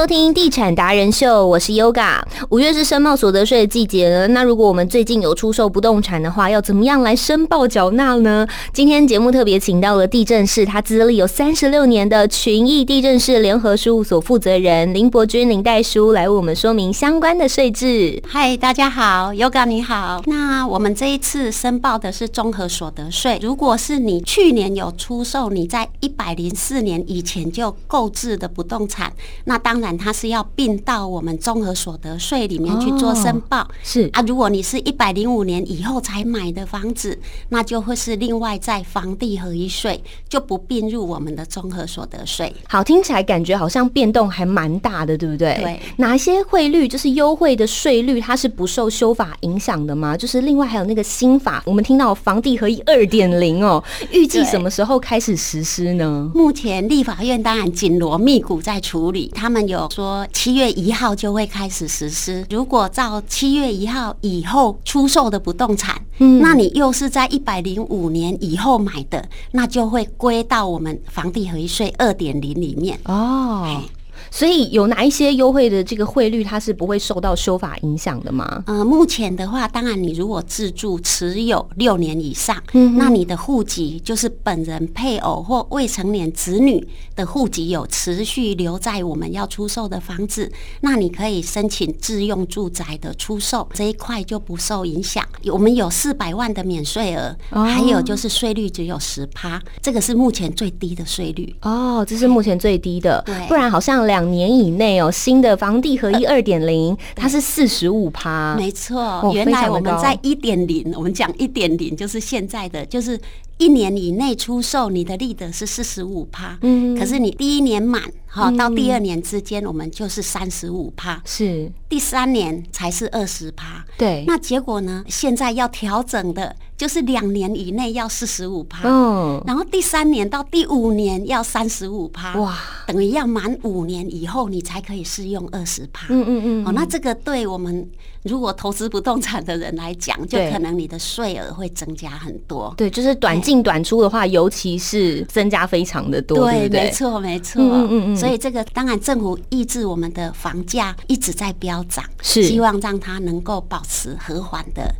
收听地产达人秀，我是 Yoga。五月是申报所得税的季节了，那如果我们最近有出售不动产的话，要怎么样来申报缴纳呢？今天节目特别请到了地震室，他资历有三十六年的群益地震室联合事务所负责人林伯君林代书来为我们说明相关的税制。嗨，大家好，Yoga 你好。那我们这一次申报的是综合所得税。如果是你去年有出售你在一百零四年以前就购置的不动产，那当然它是要并到我们综合所得税里面去做申报。是啊，如果你是一百零五年以后才买的房子，那就会是另外在房地合一税，就不并入我们的综合所得税。好，听起来感觉好像变动还蛮大的，对不对？对。哪些汇率就是优惠的税率，它是不受修法影响的吗？就是另外还有那个新法，我们听到房地合一二点零哦，预计什么时候开始实施呢？目前立法院当然紧锣密鼓在处理，他们有说七月一号就会开始实施。如果照七月一号以后出售的不动产，嗯，那你又是在一百零五年以后买的，那就会归到我们房地合一税二点零里面哦。所以有哪一些优惠的这个汇率，它是不会受到修法影响的吗？呃，目前的话，当然你如果自住持有六年以上，嗯那你的户籍就是本人、配偶或未成年子女的户籍有持续留在我们要出售的房子，那你可以申请自用住宅的出售，这一块就不受影响。我们有四百万的免税额，还有就是税率只有十趴，这个是目前最低的税率。哦，这是目前最低的，对，不然好像两。年以内哦，新的房地合一二点零，它是四十五趴，没错。原来我们在一点零，我们讲一点零就是现在的，就是一年以内出售，你的利得是四十五趴。嗯，可是你第一年满哈，到第二年之间，我们就是三十五趴，是第三年才是二十趴。对，那结果呢？现在要调整的。就是两年以内要四十五趴，嗯，然后第三年到第五年要三十五趴，哇，等于要满五年以后你才可以适用二十趴，嗯嗯嗯，哦，那这个对我们如果投资不动产的人来讲，就可能你的税额会增加很多，对，就是短进短出的话，尤其是增加非常的多，对，没错没错，嗯嗯嗯，所以这个当然政府抑制我们的房价一直在飙涨，是。希望让它能够保持和缓的。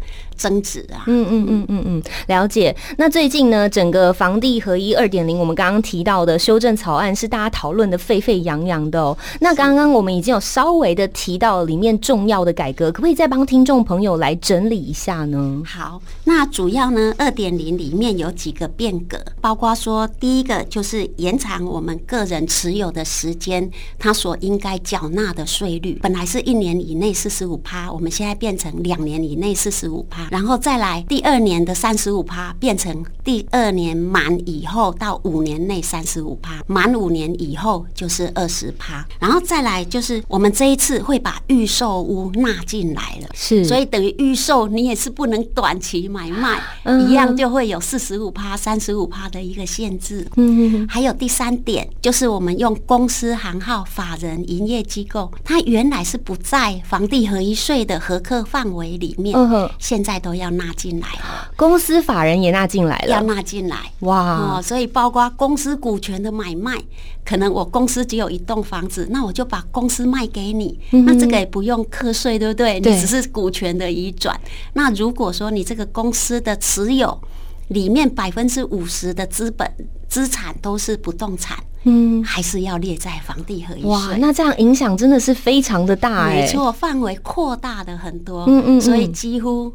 增值啊，嗯嗯嗯嗯嗯，了解。那最近呢，整个房地合一二点零，我们刚刚提到的修正草案是大家讨论的沸沸扬扬的哦。那刚刚我们已经有稍微的提到里面重要的改革，可不可以再帮听众朋友来整理一下呢？好，那主要呢，二点零里面有几个变革，包括说第一个就是延长我们个人持有的时间，它所应该缴纳的税率，本来是一年以内四十五趴，我们现在变成两年以内四十五趴。然后再来第二年的三十五趴变成第二年满以后到五年内三十五趴，满五年以后就是二十趴。然后再来就是我们这一次会把预售屋纳进来了，是，所以等于预售你也是不能短期买卖，一样就会有四十五趴、三十五趴的一个限制。嗯，还有第三点就是我们用公司行号、法人营业机构，它原来是不在房地合一税的合课范围里面，现在。都要纳进来了，公司法人也纳进来了，要纳进来哇！所以包括公司股权的买卖，可能我公司只有一栋房子，那我就把公司卖给你，那这个也不用课税，对不对？你只是股权的移转。那如果说你这个公司的持有里面百分之五十的资本资产都是不动产，嗯，还是要列在房地合一哇，那这样影响真的是非常的大，没错，范围扩大的很多，嗯嗯，所以几乎。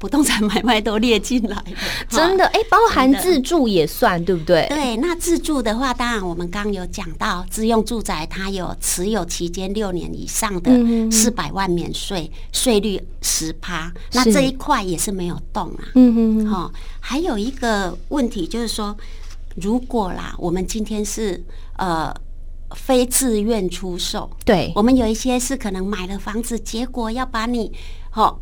不动产买卖都列进来，真的哎，包含自住也算对不对？对，那自住的话，当然我们刚刚有讲到，自用住宅它有持有期间六年以上的四百万免税，税率十趴，那这一块也是没有动啊。嗯嗯，好，还有一个问题就是说，如果啦，我们今天是呃非自愿出售，对我们有一些是可能买了房子，结果要把你好。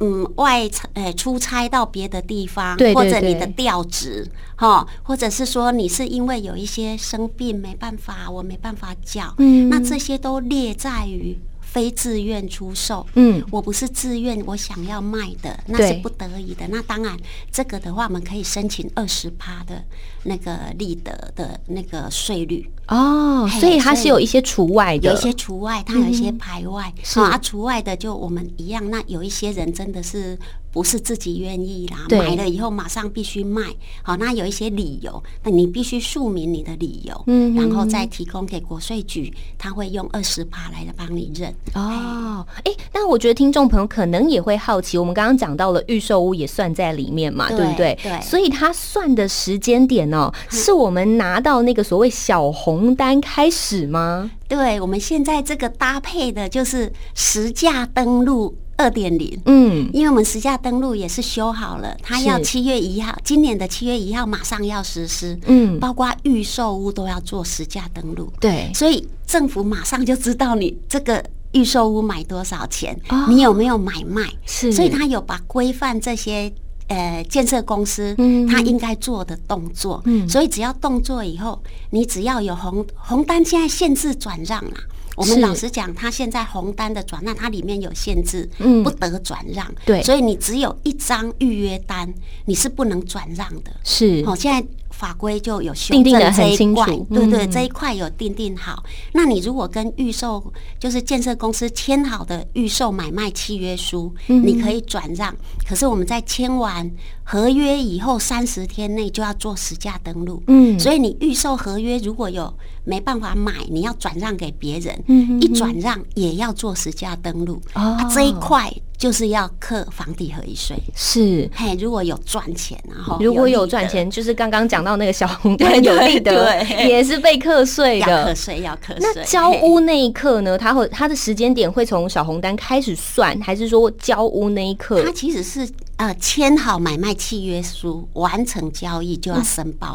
嗯，外差诶，出差到别的地方，或者你的调职，哈，或者是说你是因为有一些生病没办法，我没办法缴，嗯，那这些都列在于。非自愿出售，嗯，我不是自愿我想要卖的，那是不得已的。那当然，这个的话，我们可以申请二十趴的那个利得的那个税率。哦，所以它是有一些除外的，有一些除外，它有一些排外，是啊，除外的就我们一样。那有一些人真的是不是自己愿意啦，对买了以后马上必须卖，好，那有一些理由，那你必须述明你的理由，嗯然后再提供给国税局，他会用二十趴来帮你认。哦，哎，但我觉得听众朋友可能也会好奇，我们刚刚讲到了预售屋也算在里面嘛，对对不对？对所以它算的时间点哦，是我们拿到那个所谓小红单开始吗？对，我们现在这个搭配的就是实价登录二点零。嗯，因为我们实价登录也是修好了，它要是七月一号，今年的七月一号马上要实施，嗯包括预售屋都要做实价登录，对，所以政府马上就知道你这个预售屋买多少钱，哦。你有没有买卖，是。所以他有把规范这些。呃，建设公司嗯。他应该做的动作，嗯。所以只要动作以后，你只要有红红单，现在限制转让啊。我们老实讲，它现在红单的转让，它里面有限制，嗯。不得转让。对。所以你只有一张预约单，你是不能转让的。是。哦，现在法规就有修正这一块，对对，嗯这一块有定定好。那你如果跟预售就是建设公司签好的预售买卖契约书，嗯你可以转让。可是我们在签完合约以后三十天内就要做实价登录，嗯所以你预售合约如果有没办法买，你要转让给别人，嗯一转让也要做实价登录。哦啊这一块就是要课房地合一税。是。嘿，如果有赚钱，然后如果有赚钱，就是刚刚讲到那个小红单 有利的，对也是被课税的要课的。税，要课税。那交屋那一刻呢？它会它的时间点会从小红单开始算，还是说交屋那一刻它？其实是呃签好买卖契约书，完成交易就要申报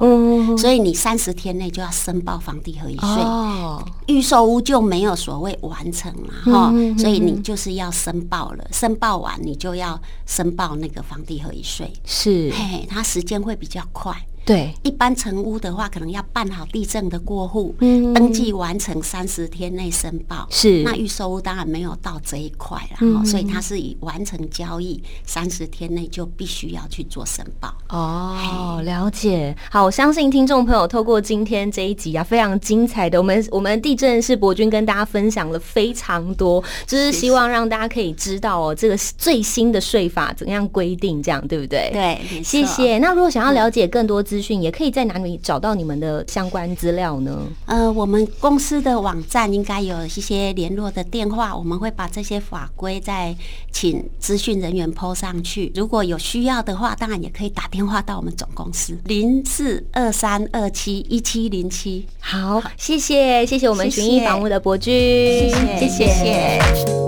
所以你三十天内就要申报房地合一税。哦，预售屋就没有所谓完成了哈，所以你就是要申报了，申报完你就要申报那个房地合一税。是，嘿嘿，它时间会比较快。对，一般成屋的话，可能要办好地震的过户，嗯。登记完成三十天内申报。是。那预售屋当然没有到这一块了，所以它是以完成交易三十天内就必须要去做申报。哦，了解。好，我相信听众朋友透过今天这一集啊，非常精彩的，我们我们地震是博君跟大家分享了非常多，就是希望让大家可以知道哦，这个最新的税法怎样规定，这样对不对？。对，谢。谢。那如果想要了解更多资讯，也可以在哪里找到你们的相关资料呢？呃，我们公司的网站应该有一些联络的电话，我们会把这些法规再请资讯人员 PO 上去。如果有需要的话，当然也可以打电话到我们总公司零四二三二七一七零七。好，谢谢，谢谢我们谢寻艺房屋的博君，谢谢谢。谢谢